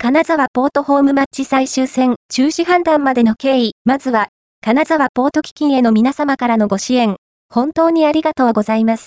金沢ポートホームマッチ最終戦中止判断までの経緯、まずは、金沢ポート基金への皆様からのご支援、本当にありがとうございます。